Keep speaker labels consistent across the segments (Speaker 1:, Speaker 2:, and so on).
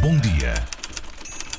Speaker 1: Bom dia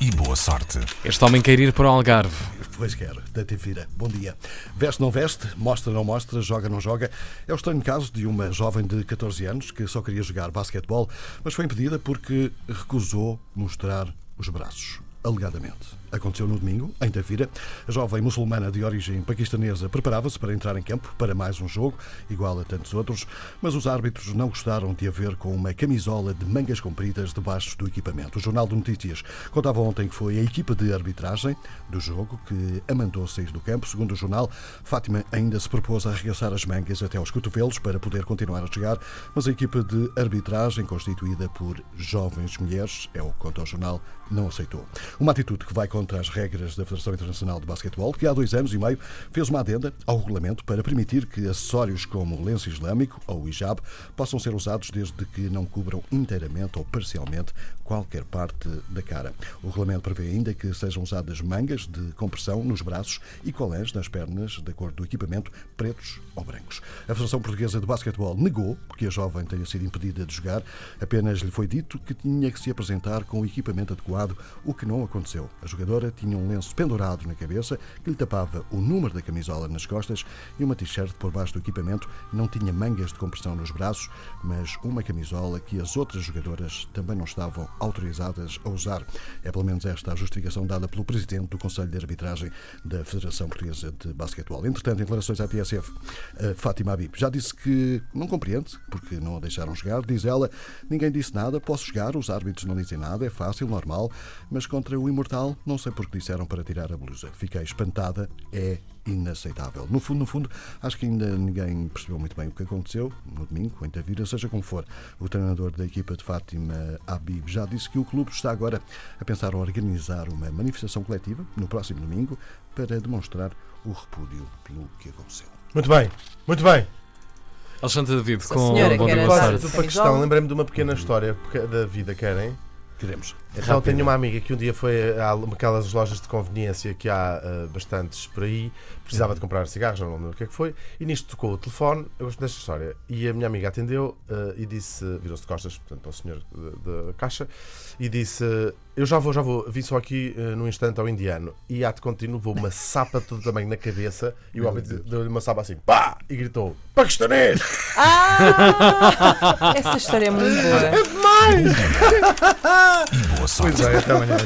Speaker 1: e boa sorte.
Speaker 2: Este homem quer ir para o Algarve.
Speaker 3: Pois quero, da Tivira. Bom dia. Veste não veste, mostra não mostra, joga não joga. É o estranho caso de uma jovem de 14 anos que só queria jogar basquetebol, mas foi impedida porque recusou mostrar os braços alegadamente. Aconteceu no domingo, em Tavira. A jovem muçulmana de origem paquistanesa preparava-se para entrar em campo para mais um jogo, igual a tantos outros, mas os árbitros não gostaram de a ver com uma camisola de mangas compridas debaixo do equipamento. O Jornal de Notícias contava ontem que foi a equipa de arbitragem do jogo que a mandou sair do campo. Segundo o jornal, Fátima ainda se propôs a arregaçar as mangas até aos cotovelos para poder continuar a jogar, mas a equipa de arbitragem, constituída por jovens mulheres, é o que conta o jornal, não aceitou. Uma atitude que vai contra as regras da Federação Internacional de Basquetebol, que há dois anos e meio fez uma adenda ao regulamento para permitir que acessórios como o lenço islâmico ou o hijab possam ser usados desde que não cubram inteiramente ou parcialmente qualquer parte da cara. O regulamento prevê ainda que sejam usadas mangas de compressão nos braços e colãs nas pernas, de acordo do equipamento, pretos ou brancos. A Federação Portuguesa de Basquetebol negou que a jovem tenha sido impedida de jogar, apenas lhe foi dito que tinha que se apresentar com o equipamento adequado, o que não aconteceu. A jogadora tinha um lenço pendurado na cabeça que lhe tapava o número da camisola nas costas e uma t-shirt por baixo do equipamento. Não tinha mangas de compressão nos braços, mas uma camisola que as outras jogadoras também não estavam autorizadas a usar. É pelo menos esta a justificação dada pelo presidente do Conselho de Arbitragem da Federação Portuguesa de Basquetebol. Entretanto, em declarações à TSF, Fátima Habib já disse que não compreende porque não a deixaram jogar. Diz ela: ninguém disse nada, posso jogar, os árbitros não dizem nada, é fácil, normal, mas contra o Imortal não sei porque disseram para tirar a blusa. Fiquei espantada, é inaceitável. No fundo, no fundo, acho que ainda ninguém percebeu muito bem o que aconteceu no domingo, em Tavira, seja como for. O treinador da equipa de Fátima, Habib, já disse que o clube está agora a pensar em organizar uma manifestação coletiva no próximo domingo para demonstrar o repúdio pelo que aconteceu.
Speaker 4: Muito bem, muito bem.
Speaker 2: Alexandre David, com
Speaker 5: senhora
Speaker 2: Bom Dia Boa
Speaker 4: do Paquistão, lembrei-me de uma pequena história da vida, querem?
Speaker 3: Queremos.
Speaker 4: Então tenho uma amiga que um dia foi a aquelas lojas de conveniência que há ah, bastantes por aí, precisava de comprar cigarros, não lembro o que é que foi, e nisto tocou o telefone, eu gosto desta história, e a minha amiga atendeu ah, e disse, virou-se de costas, portanto, ao senhor da- caixa, e disse, eu já vou, já vou, vim só aqui ah, num instante ao indiano, e ato contínuo levou uma sapa de todo tamanho na cabeça, e o homem deu-lhe uma sapa assim, pá, e gritou, paquistanês!
Speaker 5: Ah! Essa história é muito boa.
Speaker 1: E boa sorte.
Speaker 4: Pois é, até amanhã.